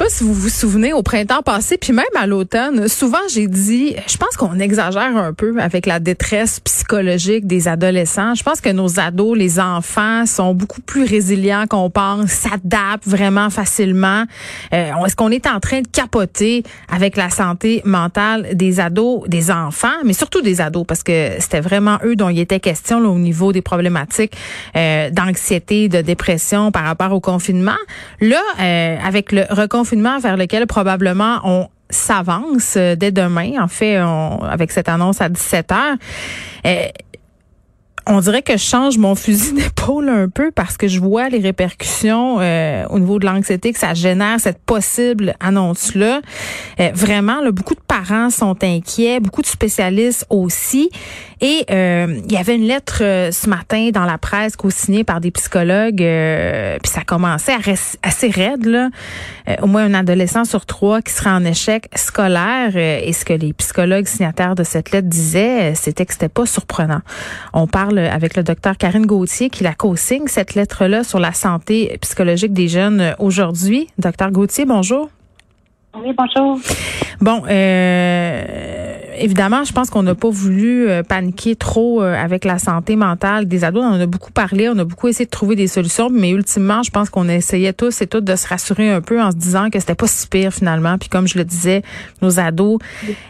Pas si vous vous souvenez au printemps passé, puis même à l'automne, souvent j'ai dit, je pense qu'on exagère un peu avec la détresse psychologique des adolescents. Je pense que nos ados, les enfants, sont beaucoup plus résilients qu'on pense, s'adaptent vraiment facilement. Euh, Est-ce qu'on est en train de capoter avec la santé mentale des ados, des enfants, mais surtout des ados, parce que c'était vraiment eux dont il était question là, au niveau des problématiques euh, d'anxiété, de dépression par rapport au confinement. Là, euh, avec le confinement vers lequel probablement on s'avance euh, dès demain. En fait, on, avec cette annonce à 17 heures. Euh, on dirait que je change mon fusil d'épaule un peu parce que je vois les répercussions euh, au niveau de l'anxiété que ça génère, cette possible annonce-là. Euh, vraiment, là, beaucoup de parents sont inquiets, beaucoup de spécialistes aussi. Et euh, il y avait une lettre euh, ce matin dans la presse co-signée par des psychologues, euh, puis ça commençait à assez raide, là. au moins un adolescent sur trois qui serait en échec scolaire. et ce que les psychologues signataires de cette lettre disaient, c'était que c'était pas surprenant. On parle avec le docteur Karine Gauthier qui la co-signe, cette lettre-là sur la santé psychologique des jeunes aujourd'hui. Docteur Gauthier, bonjour. Oui, bonjour. Bon, euh, évidemment, je pense qu'on n'a pas voulu euh, paniquer trop euh, avec la santé mentale des ados. On en a beaucoup parlé, on a beaucoup essayé de trouver des solutions, mais ultimement, je pense qu'on essayait tous et toutes de se rassurer un peu en se disant que c'était pas si pire finalement. Puis comme je le disais, nos ados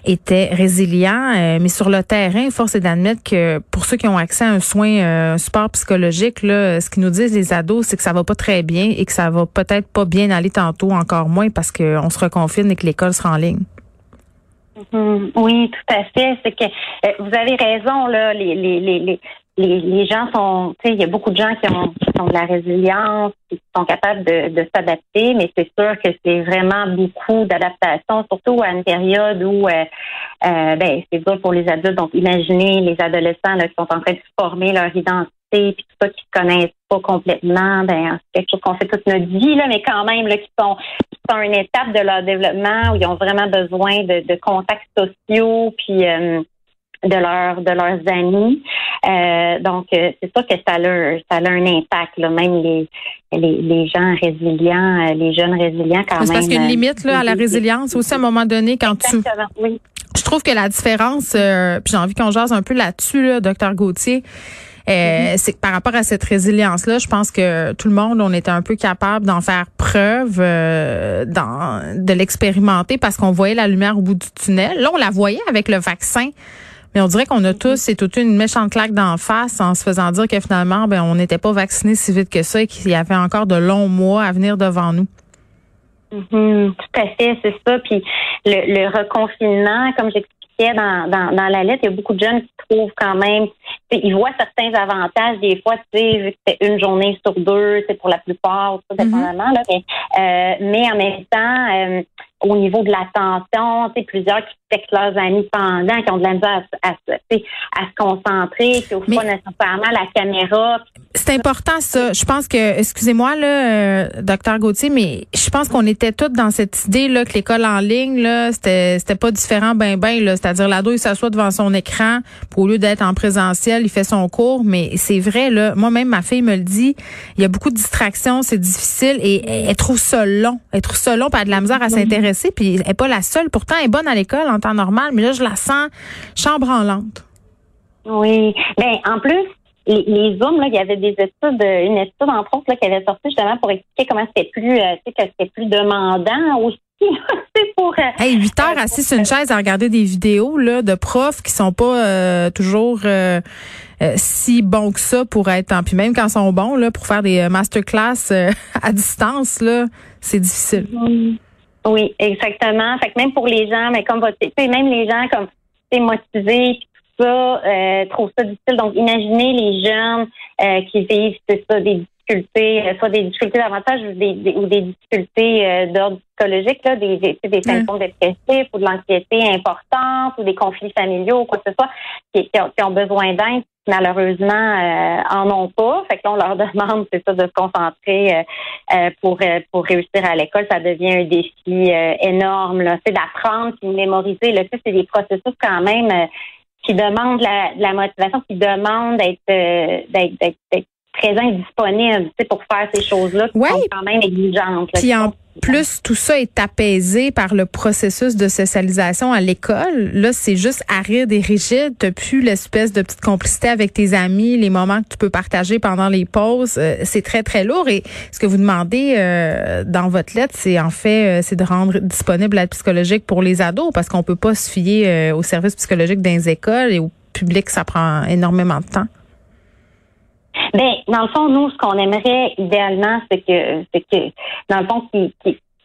étaient résilients, mais sur le terrain, force est d'admettre que pour ceux qui ont accès à un soin, un support psychologique, là, ce qu'ils nous disent les ados, c'est que ça va pas très bien et que ça va peut-être pas bien aller tantôt, encore moins parce qu'on se reconfie et que l'école sera en ligne. Mm-hmm. Oui, tout à fait. C'est que euh, vous avez raison, là, les, les, les, les, les gens sont, tu sais, il y a beaucoup de gens qui ont, qui ont de la résilience, qui sont capables de, s'adapter, mais c'est sûr que c'est vraiment beaucoup d'adaptation, surtout à une période où euh, euh, ben, c'est dur pour les adultes. Donc, imaginez les adolescents qui sont en train de former leur identité puis tout ça qui se connaissent pas complètement, ben c'est quelque chose qu'on fait toute notre vie là, mais quand même là qui sont qui sont une étape de leur développement où ils ont vraiment besoin de, de contacts sociaux puis euh, de leurs de leurs amis. Euh, donc euh, c'est sûr que ça a ça a un impact là, même les les, les gens résilients, les jeunes résilients quand même. C'est parce qu'il y a une limite là à la résilience aussi à un moment donné quand tu oui. Je trouve que la différence, puis j'ai envie qu'on jase un peu là-dessus, là, docteur Gauthier, euh, c'est que par rapport à cette résilience-là, je pense que tout le monde, on était un peu capable d'en faire preuve, euh, dans, de l'expérimenter parce qu'on voyait la lumière au bout du tunnel. Là, on la voyait avec le vaccin. Mais on dirait qu'on a tous, c'est toute une méchante claque d'en face en se faisant dire que finalement, ben, on n'était pas vacciné si vite que ça et qu'il y avait encore de longs mois à venir devant nous. Mm-hmm. tout à fait, c'est ça. Puis le, le reconfinement, comme j'expliquais dans, dans, dans, la lettre, il y a beaucoup de jeunes qui trouvent quand même ils voient certains avantages des fois, tu sais, vu que c'est une journée sur deux, c'est pour la plupart, tout mm-hmm. dépendamment, là, mais, euh, mais en même temps, euh, au niveau de l'attention, tu sais, plusieurs qui textent leurs amis pendant, qui ont de la misère à, à, à, se concentrer, qui pas nécessairement la caméra. C'est important ça. Je pense que, excusez-moi là, euh, docteur Gauthier, mais je pense qu'on était tous dans cette idée là que l'école en ligne là, c'était c'était pas différent ben ben là, c'est-à-dire l'ado il s'assoit devant son écran, pour, au lieu d'être en présentiel, il fait son cours, mais c'est vrai là. Moi-même ma fille me le dit, il y a beaucoup de distractions, c'est difficile et elle, trouve ça long, elle trouve ça long, pas de la misère à s'intéresser puis elle n'est pas la seule. Pourtant, elle est bonne à l'école en temps normal, mais là, je la sens chambre en lente. Oui. Ben, en plus, les, les Zooms, là, il y avait des études, une étude, entre autres, là, qui avait sorti justement pour expliquer comment c'était plus, euh, que c'était plus demandant aussi. c'est pour. Euh, hey, 8 heures assis sur une chaise à regarder des vidéos là, de profs qui sont pas euh, toujours si bons que ça pour être en puis même quand ils sont bons là pour faire des masterclass à distance là, c'est difficile. Oui, exactement. Fait que même pour les gens, mais comme votre, même les gens comme motivés, ça, euh, trouvent ça difficile. Donc, imaginez les jeunes euh, qui vivent, c'est ça, des difficultés, euh, soit des difficultés d'avantage ou des, ou des difficultés euh, d'ordre psychologique, là, des, des, des symptômes dépressifs ou de l'anxiété importante ou des conflits familiaux ou quoi que ce soit, qui, qui, ont, qui ont, besoin d'aide, malheureusement, euh, en ont pas. Fait que là, on leur demande, c'est ça, de se concentrer euh, pour, pour réussir à l'école. Ça devient un défi énorme. Là. C'est d'apprendre, puis de mémoriser. Là, c'est des processus quand même qui demandent la, la motivation, qui demandent d'être et disponible pour faire ces choses-là qui sont quand même exigeantes. Puis en plus, tout ça est apaisé par le processus de socialisation à l'école. Là, c'est juste aride et rigide. T'as plus l'espèce de petite complicité avec tes amis, les moments que tu peux partager pendant les pauses. Euh, c'est très, très lourd. Et ce que vous demandez euh, dans votre lettre, c'est en fait, euh, c'est de rendre disponible l'aide psychologique pour les ados parce qu'on peut pas se fier aux services psychologiques dans les écoles et au public, ça prend énormément de temps. Ben, dans le fond, nous, ce qu'on aimerait idéalement, c'est que, c'est que, dans le fond, qu'ils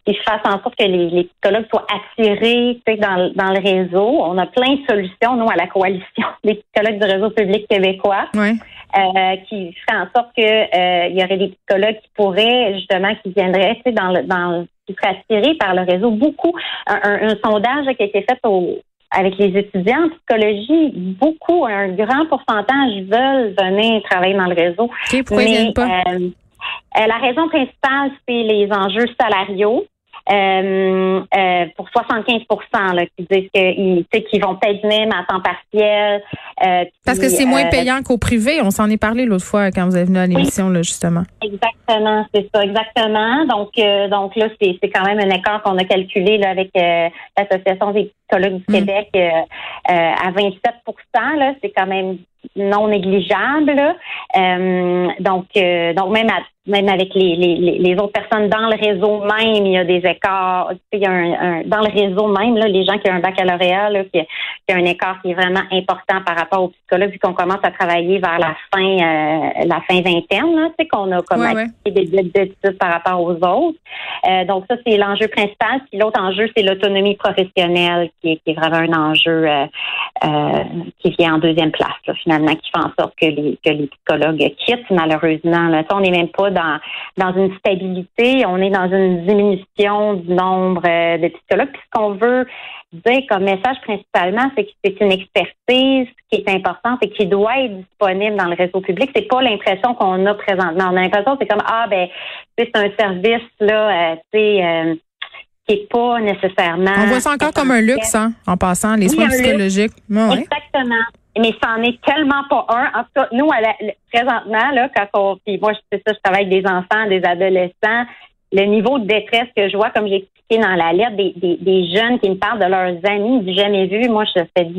qu fassent en sorte que les, les psychologues soient attirés dans, dans le réseau. On a plein de solutions, nous, à la coalition des psychologues du réseau public québécois. Euh, qui ferait en sorte que euh, il y aurait des psychologues qui pourraient justement qui viendraient dans le dans qui seraient attirés par le réseau beaucoup un, un, un sondage qui a été fait au, avec les étudiants en psychologie, beaucoup, un grand pourcentage veulent venir travailler dans le réseau. pourquoi ils pas? Euh, euh, la raison principale, c'est les enjeux salariaux. Euh, euh, pour 75 là, qui disent qu'ils vont peut-être venir à temps partiel. Euh, Parce que c'est moins payant qu'au privé. On s'en est parlé l'autre fois quand vous êtes venu à l'émission, là, justement. Exactement, c'est ça, exactement. Donc, donc là, c'est quand même un écart qu'on a calculé là, avec l'Association des psychologues du mm. Québec à 27 là, c'est quand même non négligeable. donc, donc même à même avec les, les, les, autres personnes dans le réseau même, il y a des écarts. Il y a un, dans le réseau même, là, les gens qui ont un baccalauréat, là, qui, qui a un écart qui est vraiment important par rapport aux psychologues, vu qu'on commence à travailler vers la fin, euh, la fin vingtaine, sais, qu'on a comme ouais, des études par rapport aux autres. Euh, donc ça, c'est l'enjeu principal. Puis l'autre enjeu, c'est l'autonomie professionnelle, qui est, vraiment un enjeu euh, euh qui vient en deuxième place, là, finalement, qui fait en sorte que les, que les psychologues quittent, malheureusement. Là. On n'est même pas dans, dans une stabilité, on est dans une diminution du nombre euh, de psychologues. Puis ce qu'on veut dire comme message principalement, c'est que c'est une expertise qui est importante et qui doit être disponible dans le réseau public. C'est pas l'impression qu'on a présentement. On a l'impression c'est comme ah ben c'est un service là, euh, tu sais. Euh, qui n'est pas nécessairement. On voit ça encore comme un luxe, hein, en passant, les soins psychologiques. Exactement mais ça n'en est tellement pas un. En tout cas, nous, à la, présentement, là, quand on, puis moi, c'est ça, je travaille avec des enfants, des adolescents, le niveau de détresse que je vois, comme j'ai expliqué dans la lettre, des, des, des, jeunes qui me parlent de leurs amis du jamais vu. Moi, je fais 17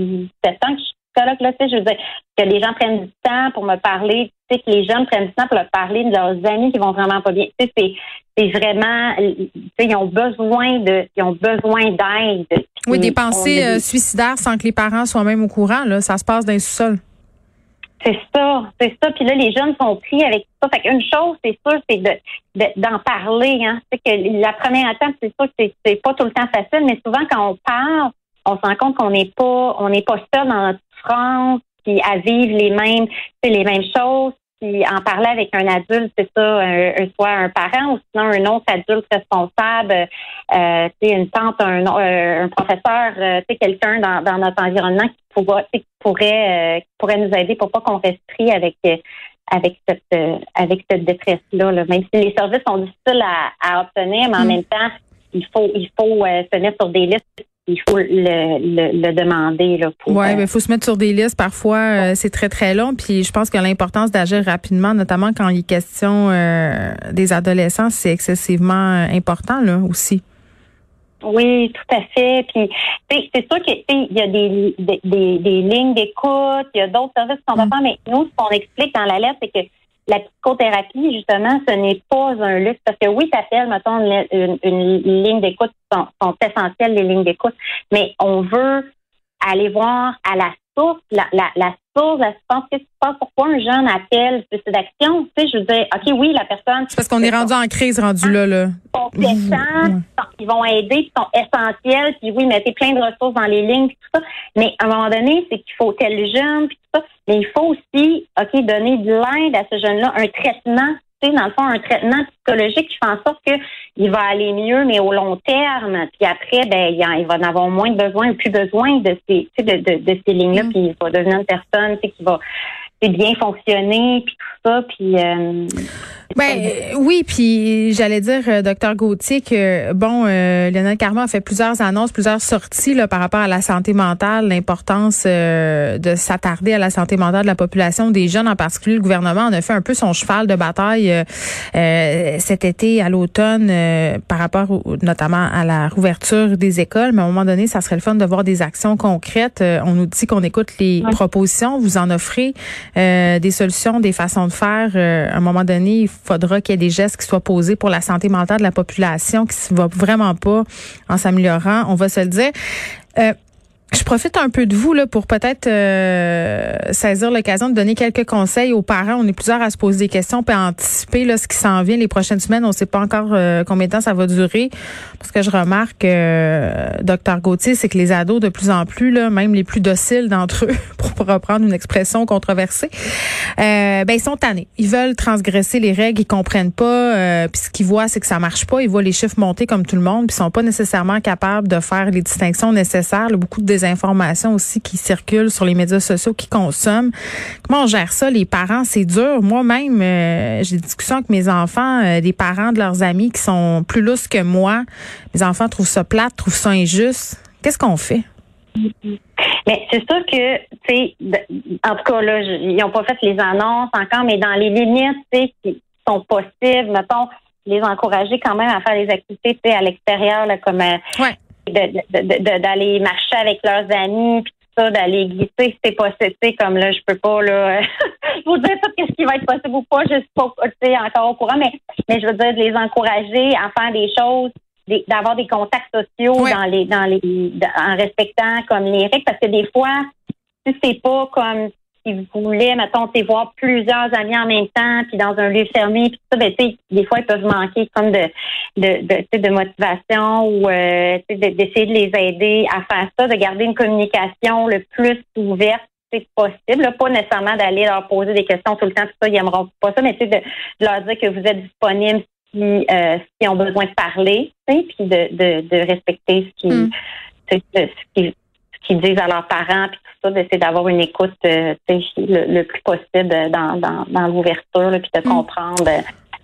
ans que je suis psychologue, là, tu sais, je veux dire, que les gens prennent du temps pour me parler, que les jeunes prennent du temps pour leur parler de leurs amis qui vont vraiment pas bien. Tu sais, c'est, vraiment, tu sais, ils ont besoin de, ils ont besoin d'aide. Oui, des pensées euh, suicidaires sans que les parents soient même au courant, là. Ça se passe dans le sous-sol. C'est ça, c'est ça. Puis là, les jeunes sont pris avec ça. Fait qu'une chose, c'est sûr, c'est de, d'en parler. Hein. C'est que la première étape, c'est sûr que c'est, pas tout le temps facile, mais souvent quand on parle, on se rend compte qu'on n'est pas, on n'est pas seul dans notre France, puis à vivre les mêmes, les mêmes choses. Puis en parler avec un adulte, c'est ça, un, soit un parent ou sinon un autre adulte responsable, euh, une tante, un, euh, un professeur, euh, quelqu'un dans, dans notre environnement qui, pourra, qui pourrait, euh, qui pourrait nous aider pour pas qu'on reste pris avec avec cette avec cette détresse là, Même si les services sont difficiles à, à obtenir, mais en mm. même temps, il faut il faut se mettre sur des listes il faut le, le, demander. Là, pour, ouais, euh, mais il faut se mettre sur des listes. Parfois, euh, c'est très, très long. Puis je pense que l'importance d'agir rapidement, notamment quand il est question euh, des adolescents, c'est excessivement important là aussi. Oui, tout à fait. Puis c'est sûr qu'il y a des, des, des, lignes d'écoute, il y a d'autres services qu'on va mm. faire, mais nous, ce qu'on explique dans la lettre, c'est que la psychothérapie, justement, ce n'est pas un luxe. Parce que oui, fait, mettons, une, une, ligne d'écoute, sont, sont essentielles, les lignes d'écoute, mais on veut aller voir à la source, la, la, la l'assistance, qu'est-ce qui se passe? Pourquoi un jeune appelle c'est d'action? Tu sais, je veux dire, OK, oui, la personne. C'est parce qu'on est rendu en crise, rendu là, là. Ils vont aider, ils sont essentiels, puis oui, mettez plein de ressources dans les lignes, puis tout ça. Mais à un moment donné, c'est qu'il faut tel jeune, puis tout ça. Mais il faut aussi, OK, donner de l'aide à ce jeune-là, un traitement dans le fond, un traitement psychologique qui fait en sorte qu'il va aller mieux, mais au long terme. Puis après, ben, il, va en avoir moins besoin, plus besoin de ces, de, de, de ces lignes-là, mm. puis il va devenir une personne qui va bien fonctionner, puis tout ça, puis euh, ben oui, puis j'allais dire, euh, docteur Gauthier, que bon, euh, Lionel Carman a fait plusieurs annonces, plusieurs sorties là, par rapport à la santé mentale, l'importance euh, de s'attarder à la santé mentale de la population, des jeunes en particulier. Le gouvernement en a fait un peu son cheval de bataille euh, cet été, à l'automne, par rapport notamment à la rouverture des écoles. Mais à un moment donné, ça serait le fun de voir des actions concrètes. on nous dit qu'on écoute les propositions, vous en offrez des solutions, des façons de faire. à un moment donné, faudra qu'il y ait des gestes qui soient posés pour la santé mentale de la population qui ne va vraiment pas en s'améliorant, on va se le dire. Euh, je profite un peu de vous là pour peut-être euh, saisir l'occasion de donner quelques conseils aux parents. On est plusieurs à se poser des questions puis à anticiper là, ce qui s'en vient les prochaines semaines. On ne sait pas encore euh, combien de temps ça va durer. Parce que je remarque, euh, docteur Gauthier, c'est que les ados de plus en plus, là, même les plus dociles d'entre eux, pour reprendre une expression controversée, euh, ben ils sont tannés. Ils veulent transgresser les règles, ils comprennent pas. puis ce qu'ils voient, c'est que ça marche pas. Ils voient les chiffres monter comme tout le monde, puis sont pas nécessairement capables de faire les distinctions nécessaires. beaucoup de informations aussi qui circulent sur les médias sociaux, qui consomment. Comment on gère ça, les parents? C'est dur. Moi-même, euh, j'ai des discussions avec mes enfants, euh, des parents de leurs amis qui sont plus lousses que moi. Mes enfants trouvent ça plate, trouvent ça injuste. Qu'est-ce qu'on fait? Mais c'est sûr que, tu sais, en tout cas, là, ils n'ont pas fait les annonces encore, mais dans les limites, tu sais, qui sont possibles, mettons, les encourager quand même à faire des activités, tu sais, à l'extérieur, comme euh, ouais d'aller marcher avec leurs amis puis tout ça, d'aller glisser, c'est possible, comme là, je peux pas là vous dire tout ce qui va être possible ou pas, je suis pas encore au courant, mais mais je veux dire de les encourager à faire des choses d'avoir des contacts sociaux dans les dans les en respectant comme les règles parce que des fois si c'est pas comme qui voulaient, mettons, voir plusieurs amis en même temps, puis dans un lieu fermé, puis ça, ben, des fois, ils peuvent manquer comme de, de, de, de motivation ou euh, d'essayer de les aider à faire ça, de garder une communication le plus ouverte possible. Pas nécessairement d'aller leur poser des questions tout le temps, tout ça, ils n'aimeront pas ça, mais de, de leur dire que vous êtes disponible si, euh, si ont besoin de parler, puis de, de, de respecter ce qui, mm. ce qui qu'ils disent à leurs parents, puis tout ça, d'essayer d'avoir une écoute euh, le, plus possible dans, dans, dans l'ouverture, puis de mm. comprendre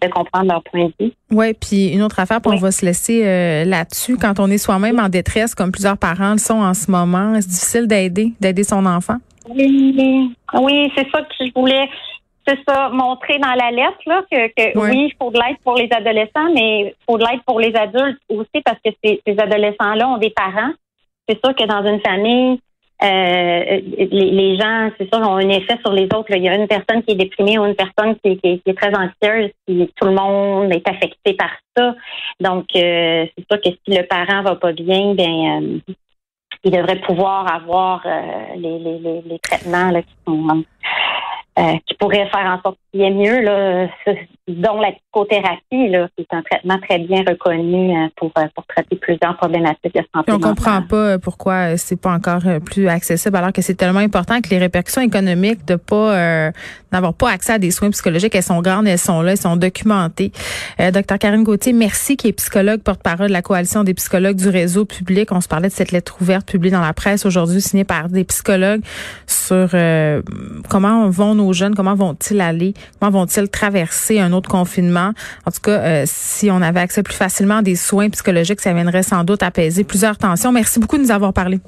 de comprendre leur point de vue. Oui, puis une autre affaire, puis on va se laisser euh, là-dessus. Quand on est soi-même en détresse, comme plusieurs parents le sont en ce moment, c'est difficile d'aider, d'aider son enfant? Oui, oui c'est ça que je voulais, c'est ça, montrer dans la lettre, là, que, que oui, il faut de l'aide pour les adolescents, mais il faut de l'aide pour les adultes aussi, parce que ces, ces adolescents-là ont des parents c'est sûr que dans une famille, euh, les, gens, c'est sûr, ont un effet sur les autres. Il y a une personne qui est déprimée ou une personne qui, est très anxieuse, puis tout le monde est affecté par ça. Donc, euh, c'est sûr que si le parent va pas bien, ben euh, il devrait pouvoir avoir les, les, traitements là, qui sont qui pourrait faire en sorte qu'il y ait mieux, là, dont la psychothérapie, là, qui est un traitement très bien reconnu euh, pour, euh, pour traiter plusieurs problématiques de santé. on comprend pas pourquoi c'est pas encore plus accessible, alors que c'est tellement important que les répercussions économiques de pas n'avoir pas accès à des soins psychologiques, elles sont grandes, elles sont là, elles sont documentées. Docteur Karine Gauthier, merci, qui est psychologue, porte-parole de la coalition des psychologues du réseau public. On se parlait de cette lettre ouverte publiée dans la presse aujourd'hui, signée par des psychologues sur comment vont nos jeunes, comment vont-ils aller, comment vont-ils traverser autre confinement. En tout cas, euh, si on avait accès plus facilement à des soins psychologiques, ça viendrait sans doute apaiser plusieurs tensions. Merci beaucoup de nous avoir parlé.